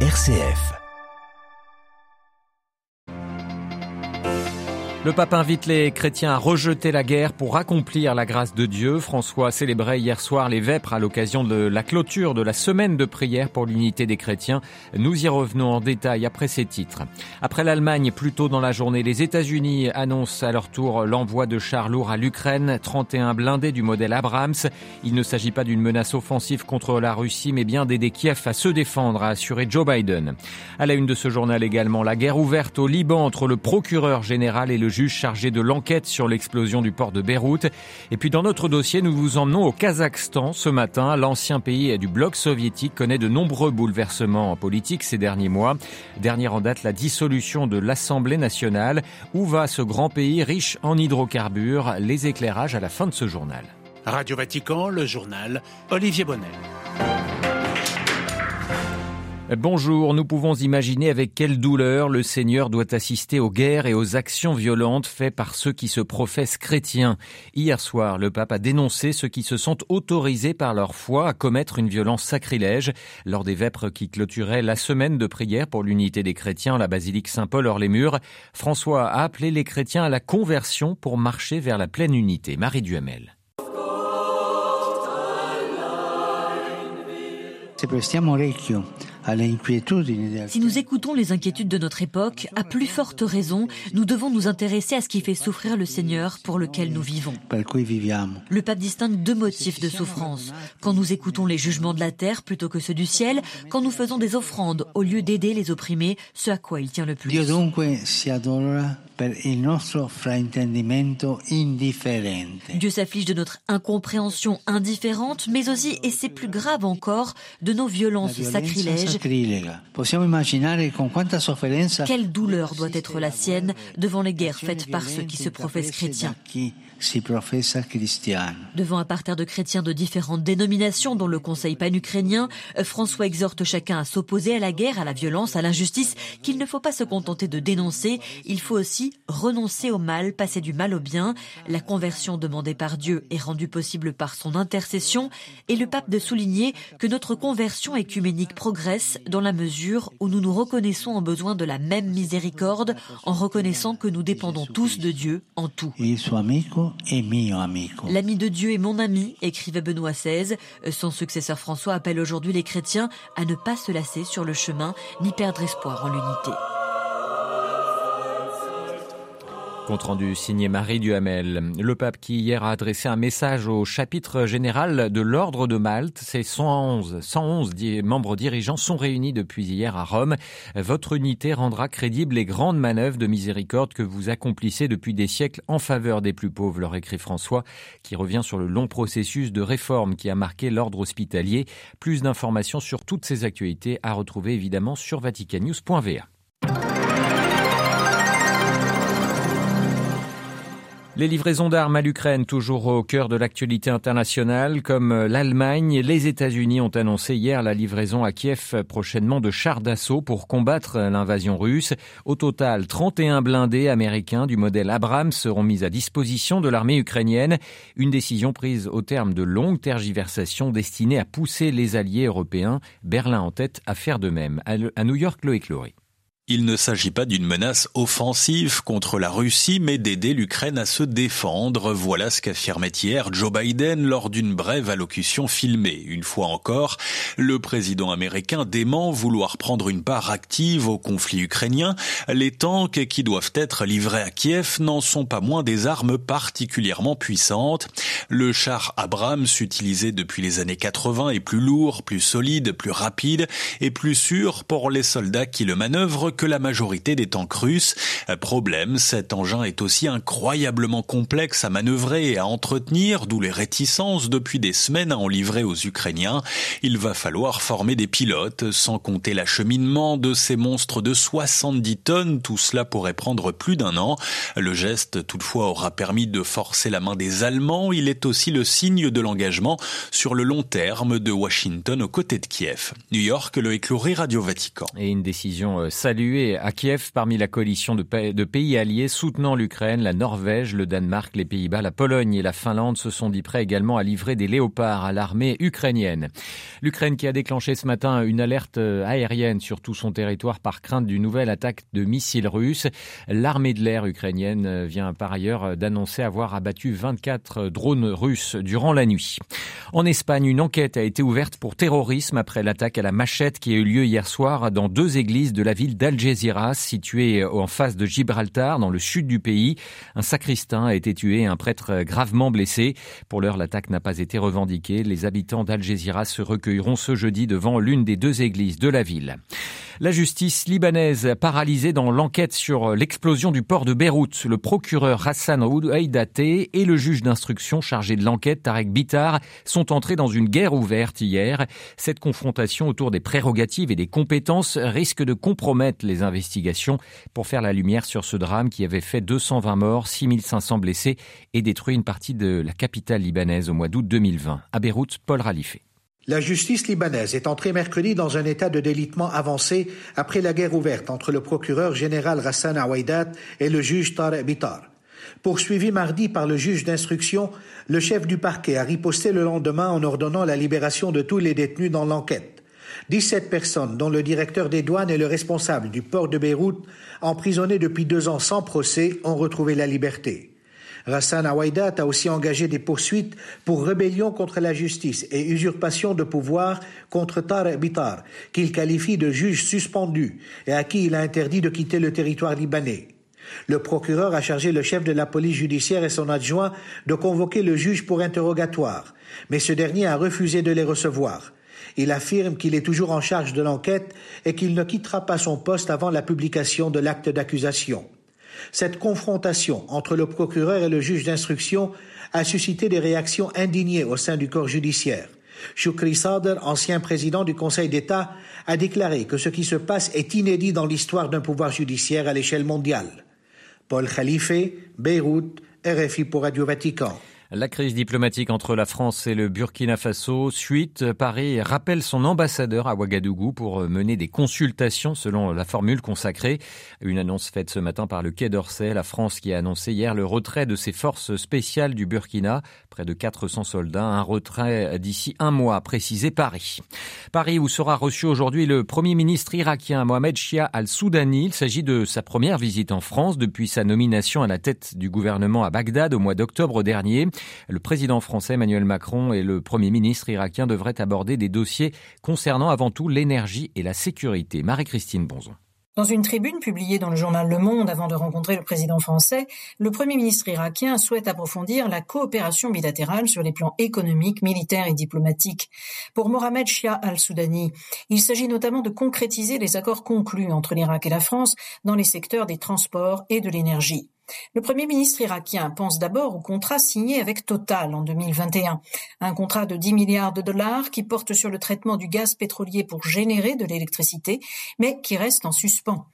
RCF. Le pape invite les chrétiens à rejeter la guerre pour accomplir la grâce de Dieu. François célébrait hier soir les vêpres à l'occasion de la clôture de la semaine de prière pour l'unité des chrétiens. Nous y revenons en détail après ces titres. Après l'Allemagne, plus tôt dans la journée, les États-Unis annoncent à leur tour l'envoi de chars lourds à l'Ukraine, 31 blindés du modèle Abrams. Il ne s'agit pas d'une menace offensive contre la Russie, mais bien d'aider Kiev à se défendre, a assuré Joe Biden. À la une de ce journal également, la guerre ouverte au Liban entre le procureur général et le juge chargé de l'enquête sur l'explosion du port de Beyrouth. Et puis dans notre dossier, nous vous emmenons au Kazakhstan ce matin. L'ancien pays du bloc soviétique connaît de nombreux bouleversements politiques ces derniers mois. Dernière en date, la dissolution de l'Assemblée nationale. Où va ce grand pays riche en hydrocarbures? Les éclairages à la fin de ce journal. Radio Vatican, le journal Olivier Bonnel. Bonjour, nous pouvons imaginer avec quelle douleur le Seigneur doit assister aux guerres et aux actions violentes faites par ceux qui se professent chrétiens. Hier soir, le pape a dénoncé ceux qui se sont autorisés par leur foi à commettre une violence sacrilège lors des vêpres qui clôturaient la semaine de prière pour l'unité des chrétiens à la basilique Saint-Paul hors les murs. François a appelé les chrétiens à la conversion pour marcher vers la pleine unité. Marie Duhamel. Si nous écoutons les inquiétudes de notre époque, à plus forte raison, nous devons nous intéresser à ce qui fait souffrir le Seigneur pour lequel nous vivons. Le pape distingue deux motifs de souffrance. Quand nous écoutons les jugements de la terre plutôt que ceux du ciel, quand nous faisons des offrandes au lieu d'aider les opprimés, ce à quoi il tient le plus. Dieu s'afflige de notre incompréhension indifférente, mais aussi, et c'est plus grave encore, de nos violences sacrilèges. Quelle douleur doit être la sienne devant les guerres faites par ceux qui se professent chrétiens. Devant un parterre de chrétiens de différentes dénominations, dont le Conseil pan-ukrainien, François exhorte chacun à s'opposer à la guerre, à la violence, à l'injustice, qu'il ne faut pas se contenter de dénoncer, il faut aussi renoncer au mal, passer du mal au bien. La conversion demandée par Dieu est rendue possible par son intercession, et le pape de souligner que notre conversion écuménique progresse dans la mesure où nous nous reconnaissons en besoin de la même miséricorde, en reconnaissant que nous dépendons tous de Dieu en tout. L'ami de Dieu est mon ami, écrivait Benoît XVI. Son successeur François appelle aujourd'hui les chrétiens à ne pas se lasser sur le chemin ni perdre espoir en l'unité. Compte rendu signé Marie Duhamel. Le pape qui hier a adressé un message au chapitre général de l'Ordre de Malte. Ses 111, 111 membres dirigeants sont réunis depuis hier à Rome. Votre unité rendra crédible les grandes manœuvres de miséricorde que vous accomplissez depuis des siècles en faveur des plus pauvres, leur écrit François, qui revient sur le long processus de réforme qui a marqué l'ordre hospitalier. Plus d'informations sur toutes ces actualités à retrouver évidemment sur vaticannews.va. Les livraisons d'armes à l'Ukraine, toujours au cœur de l'actualité internationale, comme l'Allemagne, les États-Unis ont annoncé hier la livraison à Kiev prochainement de chars d'assaut pour combattre l'invasion russe. Au total, 31 blindés américains du modèle Abrams seront mis à disposition de l'armée ukrainienne. Une décision prise au terme de longues tergiversations destinées à pousser les alliés européens, Berlin en tête, à faire de même. À New York, Loïc Laurie. Il ne s'agit pas d'une menace offensive contre la Russie, mais d'aider l'Ukraine à se défendre. Voilà ce qu'affirmait hier Joe Biden lors d'une brève allocution filmée. Une fois encore, le président américain dément vouloir prendre une part active au conflit ukrainien. Les tanks qui doivent être livrés à Kiev n'en sont pas moins des armes particulièrement puissantes. Le char Abrams utilisé depuis les années 80 est plus lourd, plus solide, plus rapide et plus sûr pour les soldats qui le manœuvrent que la majorité des tanks russes. Problème, cet engin est aussi incroyablement complexe à manœuvrer et à entretenir, d'où les réticences depuis des semaines à en livrer aux Ukrainiens. Il va falloir former des pilotes, sans compter l'acheminement de ces monstres de 70 tonnes. Tout cela pourrait prendre plus d'un an. Le geste, toutefois, aura permis de forcer la main des Allemands. Il est aussi le signe de l'engagement sur le long terme de Washington aux côtés de Kiev. New York, le écloré Radio Vatican. Et une décision euh, à Kiev parmi la coalition de, pays alliés soutenant l'Ukraine, la Norvège, le Danemark, les Pays-Bas, la Pologne et la Finlande se sont dit prêts également à livrer des léopards à l'armée ukrainienne. L'Ukraine qui a déclenché ce matin une alerte aérienne sur tout son territoire par crainte d'une nouvelle attaque de missiles russes. L'armée de l'air ukrainienne vient par ailleurs d'annoncer avoir abattu 24 drones russes durant la nuit. En Espagne, une enquête a été ouverte pour terrorisme après l'attaque à la machette qui a eu lieu hier soir dans deux églises de la ville d'Algeciras, située en face de Gibraltar, dans le sud du pays. Un sacristain a été tué et un prêtre gravement blessé. Pour l'heure, l'attaque n'a pas été revendiquée. Les habitants d'Algeciras se recueilleront ce jeudi devant l'une des deux églises de la ville. La justice libanaise paralysée dans l'enquête sur l'explosion du port de Beyrouth. Le procureur Hassan Haïdate et le juge d'instruction chargé de l'enquête, Tarek Bitar, sont entrés dans une guerre ouverte hier. Cette confrontation autour des prérogatives et des compétences risque de compromettre les investigations pour faire la lumière sur ce drame qui avait fait 220 morts, 6500 blessés et détruit une partie de la capitale libanaise au mois d'août 2020. À Beyrouth, Paul Ralifé. La justice libanaise est entrée mercredi dans un état de délitement avancé après la guerre ouverte entre le procureur général Rassan Awaidat et le juge Tarek Bitar. Poursuivi mardi par le juge d'instruction, le chef du parquet a riposté le lendemain en ordonnant la libération de tous les détenus dans l'enquête. 17 personnes, dont le directeur des douanes et le responsable du port de Beyrouth, emprisonnés depuis deux ans sans procès, ont retrouvé la liberté. Rassan Awaidat a aussi engagé des poursuites pour rébellion contre la justice et usurpation de pouvoir contre Tarek Bitar, qu'il qualifie de juge suspendu et à qui il a interdit de quitter le territoire libanais. Le procureur a chargé le chef de la police judiciaire et son adjoint de convoquer le juge pour interrogatoire, mais ce dernier a refusé de les recevoir. Il affirme qu'il est toujours en charge de l'enquête et qu'il ne quittera pas son poste avant la publication de l'acte d'accusation. Cette confrontation entre le procureur et le juge d'instruction a suscité des réactions indignées au sein du corps judiciaire. Shukri Sadr, ancien président du Conseil d'État, a déclaré que ce qui se passe est inédit dans l'histoire d'un pouvoir judiciaire à l'échelle mondiale. Paul Khalife, Beyrouth, RFI pour Radio Vatican. La crise diplomatique entre la France et le Burkina Faso suite. Paris rappelle son ambassadeur à Ouagadougou pour mener des consultations selon la formule consacrée. Une annonce faite ce matin par le Quai d'Orsay. La France qui a annoncé hier le retrait de ses forces spéciales du Burkina. Près de 400 soldats. Un retrait d'ici un mois, précisé Paris. Paris où sera reçu aujourd'hui le premier ministre irakien Mohamed Shia al-Soudani. Il s'agit de sa première visite en France depuis sa nomination à la tête du gouvernement à Bagdad au mois d'octobre dernier. Le président français Emmanuel Macron et le premier ministre irakien devraient aborder des dossiers concernant avant tout l'énergie et la sécurité. Marie-Christine Bonzon. Dans une tribune publiée dans le journal Le Monde avant de rencontrer le président français, le Premier ministre irakien souhaite approfondir la coopération bilatérale sur les plans économiques, militaires et diplomatiques. Pour Mohamed Shia al-Soudani, il s'agit notamment de concrétiser les accords conclus entre l'Irak et la France dans les secteurs des transports et de l'énergie. Le Premier ministre irakien pense d'abord au contrat signé avec Total en 2021, un contrat de 10 milliards de dollars qui porte sur le traitement du gaz pétrolier pour générer de l'électricité, mais qui reste en suspens.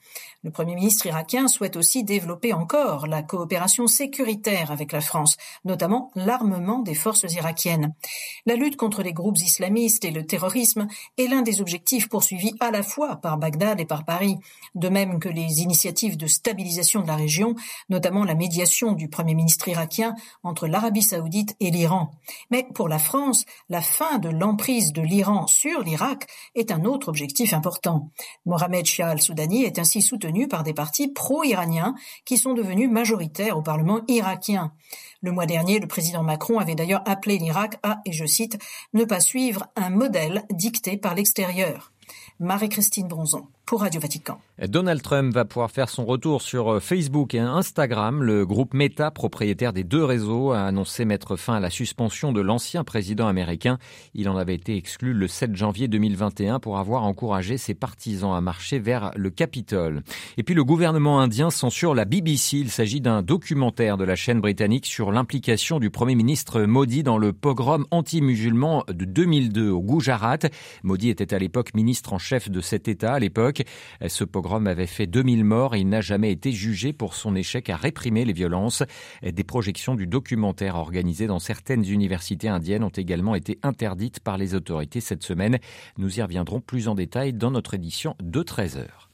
Le Premier ministre irakien souhaite aussi développer encore la coopération sécuritaire avec la France, notamment l'armement des forces irakiennes. La lutte contre les groupes islamistes et le terrorisme est l'un des objectifs poursuivis à la fois par Bagdad et par Paris, de même que les initiatives de stabilisation de la région, la médiation du Premier ministre irakien entre l'Arabie saoudite et l'Iran. Mais pour la France, la fin de l'emprise de l'Iran sur l'Irak est un autre objectif important. Mohamed Shia al-Soudani est ainsi soutenu par des partis pro-iraniens qui sont devenus majoritaires au Parlement irakien. Le mois dernier, le président Macron avait d'ailleurs appelé l'Irak à, et je cite, ne pas suivre un modèle dicté par l'extérieur. Marie-Christine Bronzon pour Radio Vatican. Donald Trump va pouvoir faire son retour sur euh, Facebook et Instagram. Le groupe Meta, propriétaire des deux réseaux, a annoncé mettre fin à la suspension de l'ancien président américain. Il en avait été exclu le 7 janvier 2021 pour avoir encouragé ses partisans à marcher vers le Capitole. Et puis le gouvernement indien censure la BBC. Il s'agit d'un documentaire de la chaîne britannique sur l'implication du Premier ministre Modi dans le pogrom anti-musulman de 2002 au Gujarat. Modi était à l'époque ministre en chef de cet État. À l'époque, ce pogrom avait fait 2000 morts et il n'a jamais été jugé pour son échec à réprimer les violences. Des projections du documentaire organisées dans certaines universités indiennes ont également été interdites par les autorités cette semaine. Nous y reviendrons plus en détail dans notre édition de 13 heures.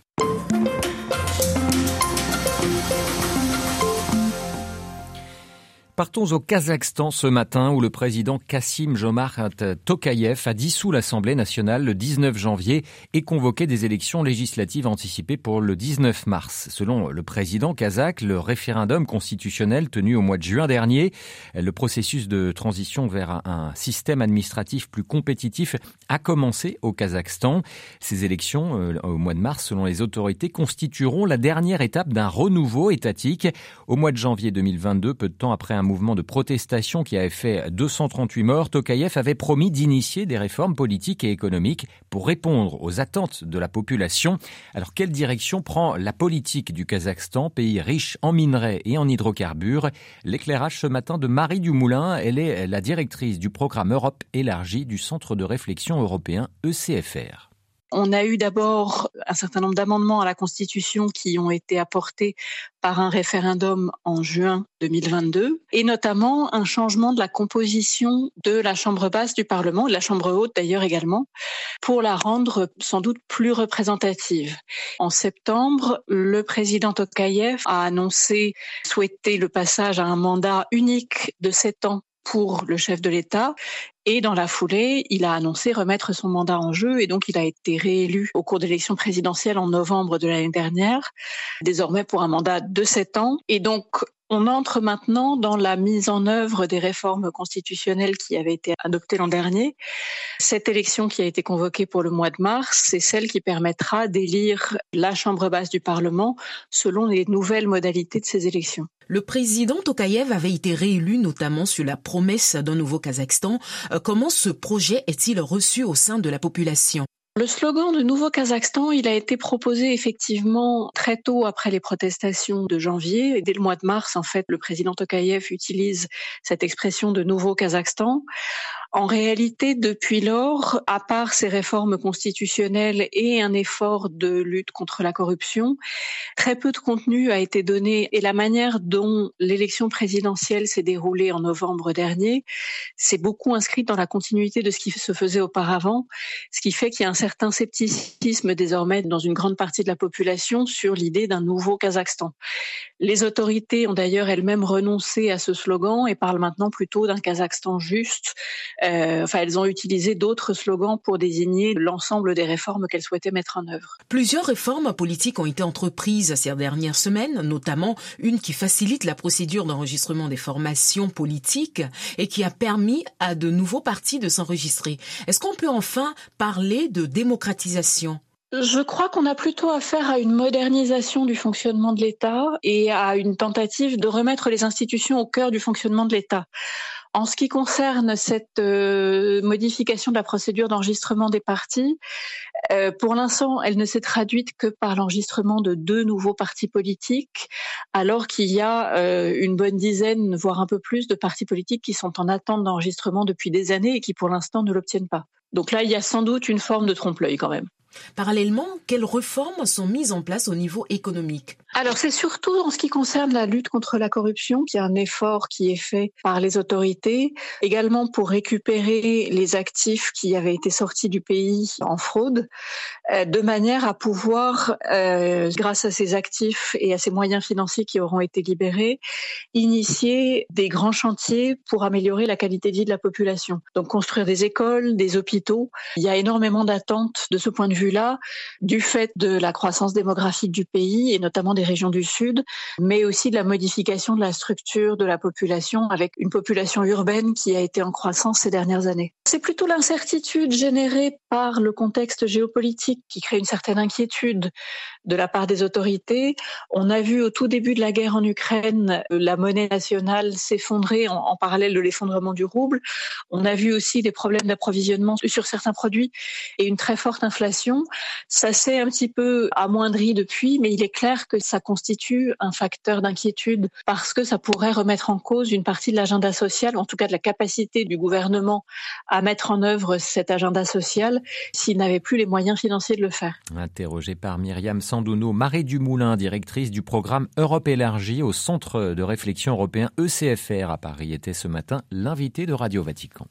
Partons au Kazakhstan ce matin où le président Kassim Jomart Tokayev a dissous l'Assemblée nationale le 19 janvier et convoqué des élections législatives anticipées pour le 19 mars. Selon le président kazakh, le référendum constitutionnel tenu au mois de juin dernier, le processus de transition vers un système administratif plus compétitif a commencé au Kazakhstan. Ces élections euh, au mois de mars, selon les autorités, constitueront la dernière étape d'un renouveau étatique. Au mois de janvier 2022, peu de temps après un mouvement de protestation qui avait fait 238 morts, Tokayev avait promis d'initier des réformes politiques et économiques pour répondre aux attentes de la population. Alors quelle direction prend la politique du Kazakhstan, pays riche en minerais et en hydrocarbures? L'éclairage ce matin de Marie Dumoulin, elle est la directrice du programme Europe élargie du Centre de réflexion européen ECFR. On a eu d'abord un certain nombre d'amendements à la Constitution qui ont été apportés par un référendum en juin 2022, et notamment un changement de la composition de la Chambre basse du Parlement, de la Chambre haute d'ailleurs également, pour la rendre sans doute plus représentative. En septembre, le président Tokayev a annoncé souhaiter le passage à un mandat unique de sept ans pour le chef de l'État. Et dans la foulée, il a annoncé remettre son mandat en jeu et donc il a été réélu au cours de l'élection présidentielle en novembre de l'année dernière, désormais pour un mandat de sept ans. Et donc on entre maintenant dans la mise en œuvre des réformes constitutionnelles qui avaient été adoptées l'an dernier. Cette élection qui a été convoquée pour le mois de mars, c'est celle qui permettra d'élire la Chambre basse du Parlement selon les nouvelles modalités de ces élections. Le président Tokayev avait été réélu notamment sur la promesse d'un nouveau Kazakhstan. Euh, comment ce projet est-il reçu au sein de la population? Le slogan de Nouveau Kazakhstan, il a été proposé effectivement très tôt après les protestations de janvier. Et dès le mois de mars, en fait, le président Tokayev utilise cette expression de Nouveau Kazakhstan. En réalité, depuis lors, à part ces réformes constitutionnelles et un effort de lutte contre la corruption, très peu de contenu a été donné et la manière dont l'élection présidentielle s'est déroulée en novembre dernier, s'est beaucoup inscrite dans la continuité de ce qui se faisait auparavant, ce qui fait qu'il y a un certain scepticisme désormais dans une grande partie de la population sur l'idée d'un nouveau Kazakhstan. Les autorités ont d'ailleurs elles-mêmes renoncé à ce slogan et parlent maintenant plutôt d'un Kazakhstan juste, euh, enfin, elles ont utilisé d'autres slogans pour désigner l'ensemble des réformes qu'elles souhaitaient mettre en œuvre. Plusieurs réformes politiques ont été entreprises ces dernières semaines, notamment une qui facilite la procédure d'enregistrement des formations politiques et qui a permis à de nouveaux partis de s'enregistrer. Est-ce qu'on peut enfin parler de démocratisation? Je crois qu'on a plutôt affaire à une modernisation du fonctionnement de l'État et à une tentative de remettre les institutions au cœur du fonctionnement de l'État. En ce qui concerne cette euh, modification de la procédure d'enregistrement des partis, euh, pour l'instant, elle ne s'est traduite que par l'enregistrement de deux nouveaux partis politiques, alors qu'il y a euh, une bonne dizaine, voire un peu plus, de partis politiques qui sont en attente d'enregistrement depuis des années et qui, pour l'instant, ne l'obtiennent pas. Donc là, il y a sans doute une forme de trompe-l'œil quand même. Parallèlement, quelles réformes sont mises en place au niveau économique? Alors c'est surtout en ce qui concerne la lutte contre la corruption qui est un effort qui est fait par les autorités, également pour récupérer les actifs qui avaient été sortis du pays en fraude, euh, de manière à pouvoir, euh, grâce à ces actifs et à ces moyens financiers qui auront été libérés, initier des grands chantiers pour améliorer la qualité de vie de la population. Donc construire des écoles, des hôpitaux. Il y a énormément d'attentes de ce point de vue là du fait de la croissance démographique du pays et notamment des régions du Sud, mais aussi de la modification de la structure de la population avec une population urbaine qui a été en croissance ces dernières années. C'est plutôt l'incertitude générée par le contexte géopolitique qui crée une certaine inquiétude de la part des autorités. On a vu au tout début de la guerre en Ukraine la monnaie nationale s'effondrer en, en, parallèle de l'effondrement du rouble. On a vu aussi des problèmes d'approvisionnement sur certains produits et une très forte inflation ça s'est un petit peu amoindri depuis, mais il est clair que constitue un facteur d'inquiétude parce que ça pourrait remettre en cause une partie de l'agenda social, en tout cas de la capacité du gouvernement à mettre en œuvre cet agenda social s'il n'avait plus les moyens financiers de le faire. Interrogée par Myriam Sandouno, Marie Dumoulin, directrice du programme Europe élargie au Centre de réflexion européen ECFR à Paris, était ce matin l'invité de Radio Vatican.